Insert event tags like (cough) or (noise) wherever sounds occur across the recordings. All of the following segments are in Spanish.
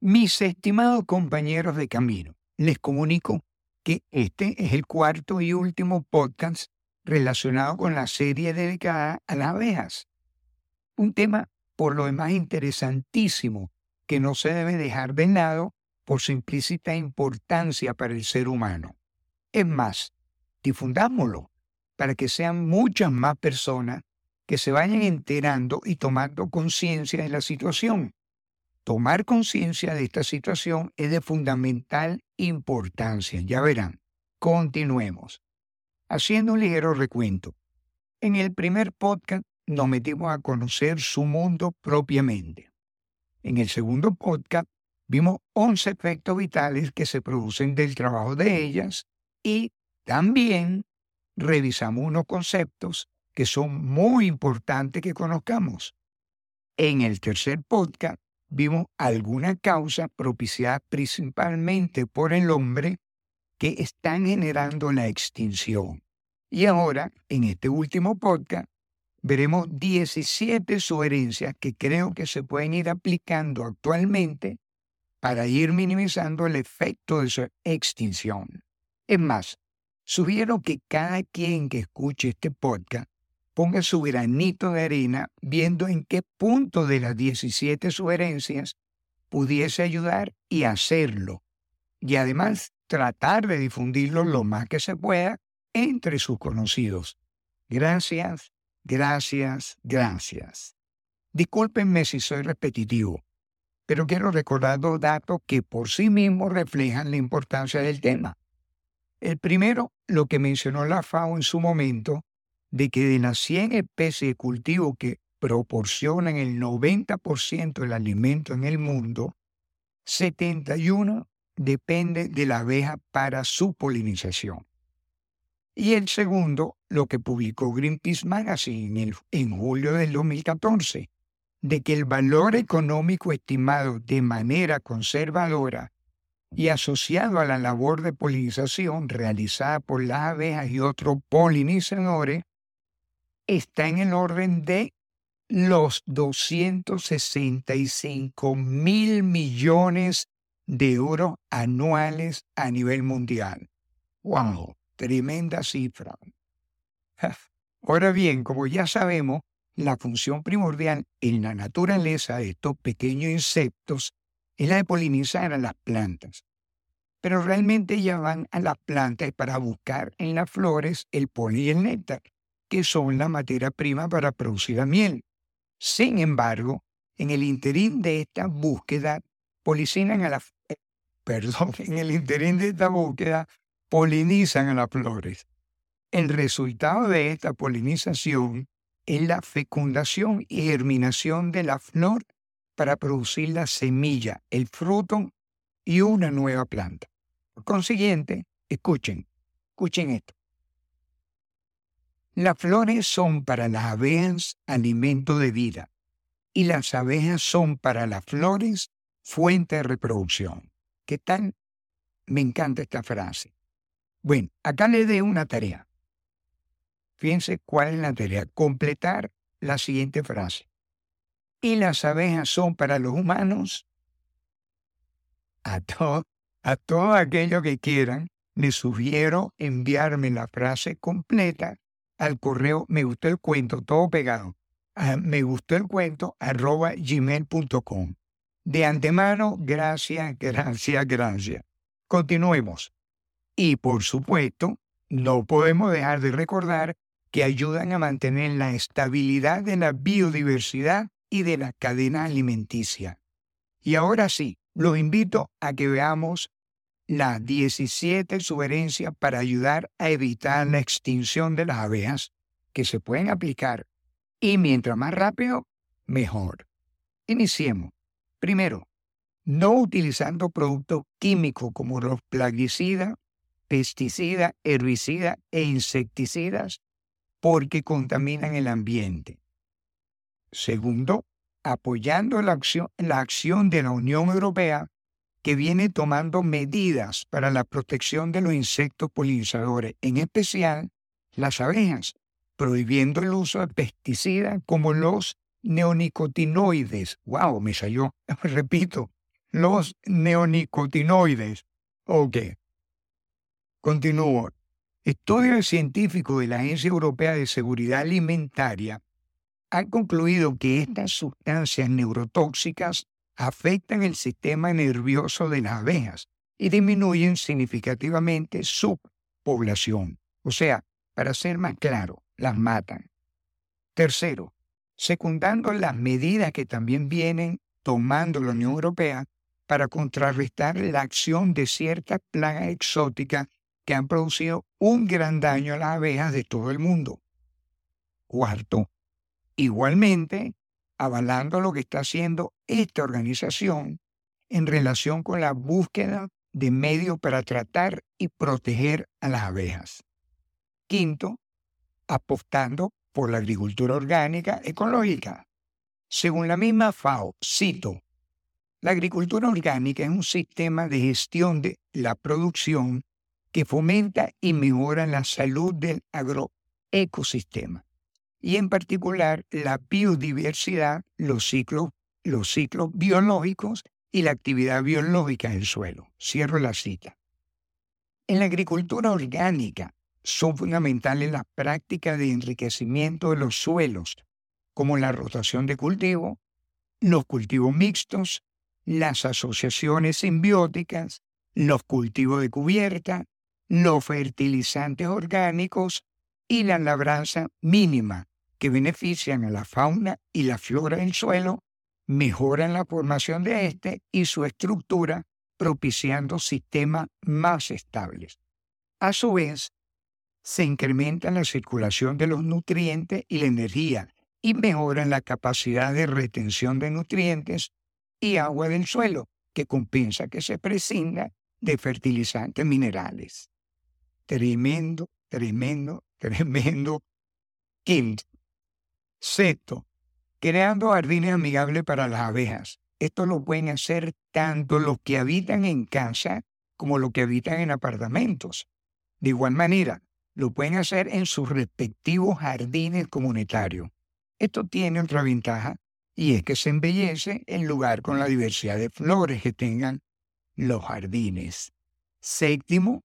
Mis estimados compañeros de camino, les comunico que este es el cuarto y último podcast relacionado con la serie dedicada a las abejas. Un tema por lo demás interesantísimo que no se debe dejar de lado por su implícita importancia para el ser humano. Es más, difundámoslo para que sean muchas más personas que se vayan enterando y tomando conciencia de la situación tomar conciencia de esta situación es de fundamental importancia. Ya verán. Continuemos. Haciendo un ligero recuento. En el primer podcast nos metimos a conocer su mundo propiamente. En el segundo podcast vimos 11 efectos vitales que se producen del trabajo de ellas y también revisamos unos conceptos que son muy importantes que conozcamos. En el tercer podcast vimos alguna causa propiciada principalmente por el hombre que están generando la extinción. Y ahora, en este último podcast, veremos 17 sugerencias que creo que se pueden ir aplicando actualmente para ir minimizando el efecto de su extinción. Es más, sugiero que cada quien que escuche este podcast ponga su granito de arena viendo en qué punto de las 17 sugerencias pudiese ayudar y hacerlo. Y además tratar de difundirlo lo más que se pueda entre sus conocidos. Gracias, gracias, gracias. Discúlpenme si soy repetitivo, pero quiero recordar dos datos que por sí mismos reflejan la importancia del tema. El primero, lo que mencionó la FAO en su momento, de que de las 100 especies de cultivo que proporcionan el 90% del alimento en el mundo, 71 depende de la abeja para su polinización. Y el segundo, lo que publicó Greenpeace Magazine en, en julio del 2014, de que el valor económico estimado de manera conservadora y asociado a la labor de polinización realizada por las abejas y otros polinizadores está en el orden de los 265 mil millones de euros anuales a nivel mundial. ¡Wow! Tremenda cifra. Ahora bien, como ya sabemos, la función primordial en la naturaleza de estos pequeños insectos es la de polinizar a las plantas. Pero realmente ellas van a las plantas para buscar en las flores el polen y el néctar que son la materia prima para producir la miel. Sin embargo, en el interín de esta búsqueda, polinizan a la, eh, perdón, en el interín de esta búsqueda, polinizan a las flores. El resultado de esta polinización es la fecundación y germinación de la flor para producir la semilla, el fruto y una nueva planta. Por consiguiente, escuchen, escuchen esto. Las flores son para las abejas alimento de vida y las abejas son para las flores fuente de reproducción. ¿Qué tal? Me encanta esta frase. Bueno, acá le doy una tarea. Fíjense cuál es la tarea. Completar la siguiente frase. Y las abejas son para los humanos. A, todo, a todo aquello que quieran, les sugiero enviarme la frase completa al correo me gustó el cuento, todo pegado, me gustó el cuento arroba gmail.com. De antemano, gracias, gracias, gracias. Continuemos. Y por supuesto, no podemos dejar de recordar que ayudan a mantener la estabilidad de la biodiversidad y de la cadena alimenticia. Y ahora sí, los invito a que veamos las 17 sugerencias para ayudar a evitar la extinción de las abejas que se pueden aplicar y mientras más rápido, mejor. Iniciemos. Primero, no utilizando productos químicos como los plaguicidas, pesticidas, herbicidas e insecticidas porque contaminan el ambiente. Segundo, apoyando la acción, la acción de la Unión Europea que viene tomando medidas para la protección de los insectos polinizadores, en especial las abejas, prohibiendo el uso de pesticidas como los neonicotinoides. ¡Wow! Me salió, (laughs) repito, los neonicotinoides. Ok. Continúo. Estudios científicos de la Agencia Europea de Seguridad Alimentaria han concluido que estas sustancias neurotóxicas afectan el sistema nervioso de las abejas y disminuyen significativamente su población. O sea, para ser más claro, las matan. Tercero, secundando las medidas que también vienen tomando la Unión Europea para contrarrestar la acción de ciertas plagas exóticas que han producido un gran daño a las abejas de todo el mundo. Cuarto, igualmente avalando lo que está haciendo esta organización en relación con la búsqueda de medios para tratar y proteger a las abejas. Quinto, apostando por la agricultura orgánica ecológica. Según la misma FAO, cito, la agricultura orgánica es un sistema de gestión de la producción que fomenta y mejora la salud del agroecosistema y en particular la biodiversidad, los ciclos, los ciclos biológicos y la actividad biológica del suelo. Cierro la cita. En la agricultura orgánica son fundamentales las prácticas de enriquecimiento de los suelos, como la rotación de cultivo, los cultivos mixtos, las asociaciones simbióticas, los cultivos de cubierta, los fertilizantes orgánicos y la labranza mínima, que benefician a la fauna y la flora del suelo mejoran la formación de éste y su estructura, propiciando sistemas más estables. A su vez, se incrementa la circulación de los nutrientes y la energía y mejoran la capacidad de retención de nutrientes y agua del suelo, que compensa que se prescinda de fertilizantes minerales. Tremendo, tremendo, (laughs) tremendo. Quinto, sexto, creando jardines amigables para las abejas. Esto lo pueden hacer tanto los que habitan en casa como los que habitan en apartamentos. De igual manera, lo pueden hacer en sus respectivos jardines comunitarios. Esto tiene otra ventaja y es que se embellece el lugar con la diversidad de flores que tengan los jardines. Séptimo,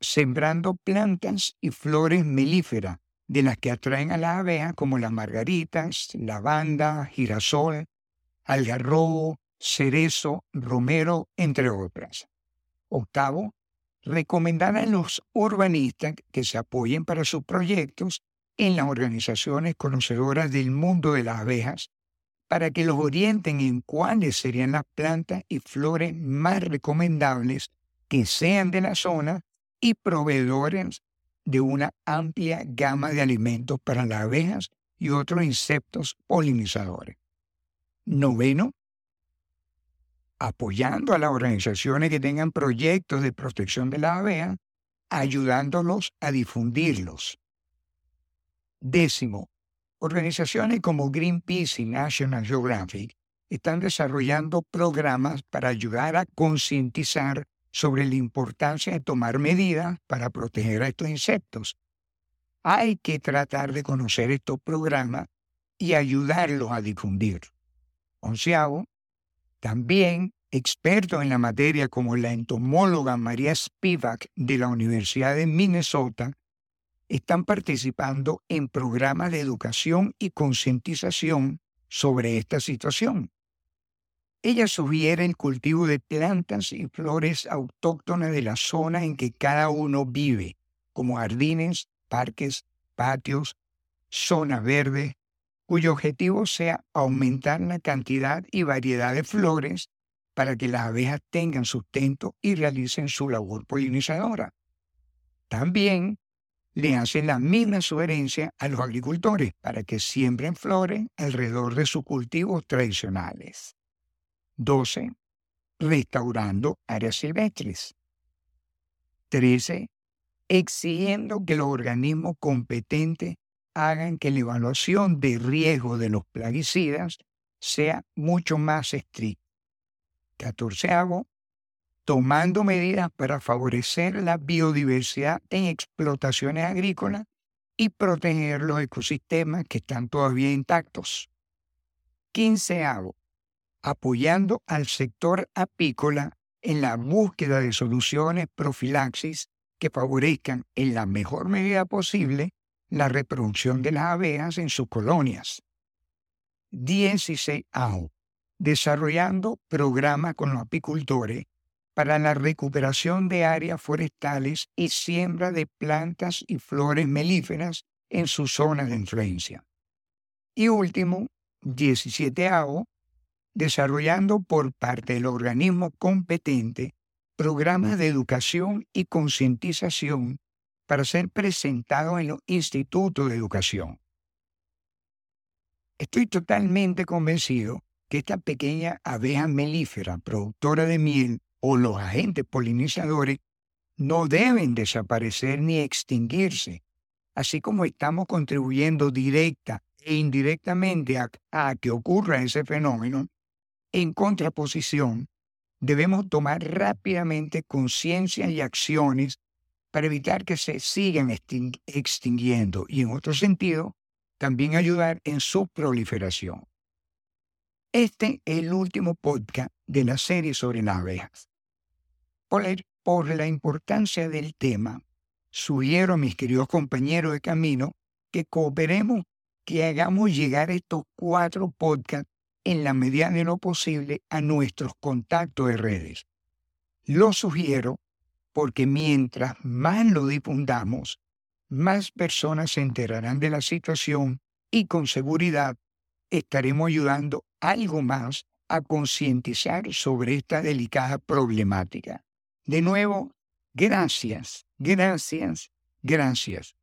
sembrando plantas y flores melíferas de las que atraen a las abejas como las margaritas, lavanda, girasol, algarrobo, cerezo, romero, entre otras. Octavo, recomendar a los urbanistas que se apoyen para sus proyectos en las organizaciones conocedoras del mundo de las abejas para que los orienten en cuáles serían las plantas y flores más recomendables que sean de la zona y proveedores de una amplia gama de alimentos para las abejas y otros insectos polinizadores. Noveno, apoyando a las organizaciones que tengan proyectos de protección de las abejas, ayudándolos a difundirlos. Décimo, organizaciones como Greenpeace y National Geographic están desarrollando programas para ayudar a concientizar sobre la importancia de tomar medidas para proteger a estos insectos. Hay que tratar de conocer estos programas y ayudarlos a difundir. Onceavo, también expertos en la materia como la entomóloga María Spivak de la Universidad de Minnesota están participando en programas de educación y concientización sobre esta situación. Ella sugiere el cultivo de plantas y flores autóctonas de la zona en que cada uno vive, como jardines, parques, patios, zonas verdes, cuyo objetivo sea aumentar la cantidad y variedad de flores para que las abejas tengan sustento y realicen su labor polinizadora. También le hacen la misma sugerencia a los agricultores para que siembren flores alrededor de sus cultivos tradicionales. 12. Restaurando áreas silvestres. 13. Exigiendo que los organismos competentes hagan que la evaluación de riesgo de los plaguicidas sea mucho más estricta. 14. Tomando medidas para favorecer la biodiversidad en explotaciones agrícolas y proteger los ecosistemas que están todavía intactos. 15 apoyando al sector apícola en la búsqueda de soluciones profilaxis que favorezcan en la mejor medida posible la reproducción de las abejas en sus colonias. 16 Desarrollando programas con los apicultores para la recuperación de áreas forestales y siembra de plantas y flores melíferas en sus zonas de influencia. Y último, 17 desarrollando por parte del organismo competente programas de educación y concientización para ser presentados en los institutos de educación. Estoy totalmente convencido que esta pequeña abeja melífera productora de miel o los agentes polinizadores no deben desaparecer ni extinguirse, así como estamos contribuyendo directa e indirectamente a, que ocurra ese fenómeno, en contraposición, debemos tomar rápidamente conciencia y acciones para evitar que se sigan extinguiendo y, en otro sentido, también ayudar en su proliferación. Este es el último podcast de la serie sobre las abejas. Por, por la importancia del tema, sugiero a mis queridos compañeros de camino que cooperemos, que hagamos llegar estos cuatro podcasts en la medida de lo posible a nuestros contactos de redes. Lo sugiero porque mientras más lo difundamos, más personas se enterarán de la situación y con seguridad estaremos ayudando algo más a concientizar sobre esta delicada problemática. De nuevo, gracias, gracias, gracias.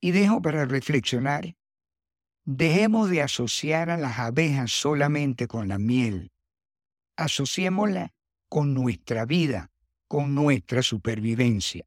Y dejo para reflexionar, dejemos de asociar a las abejas solamente con la miel. Asociémosla con nuestra vida, con nuestra supervivencia.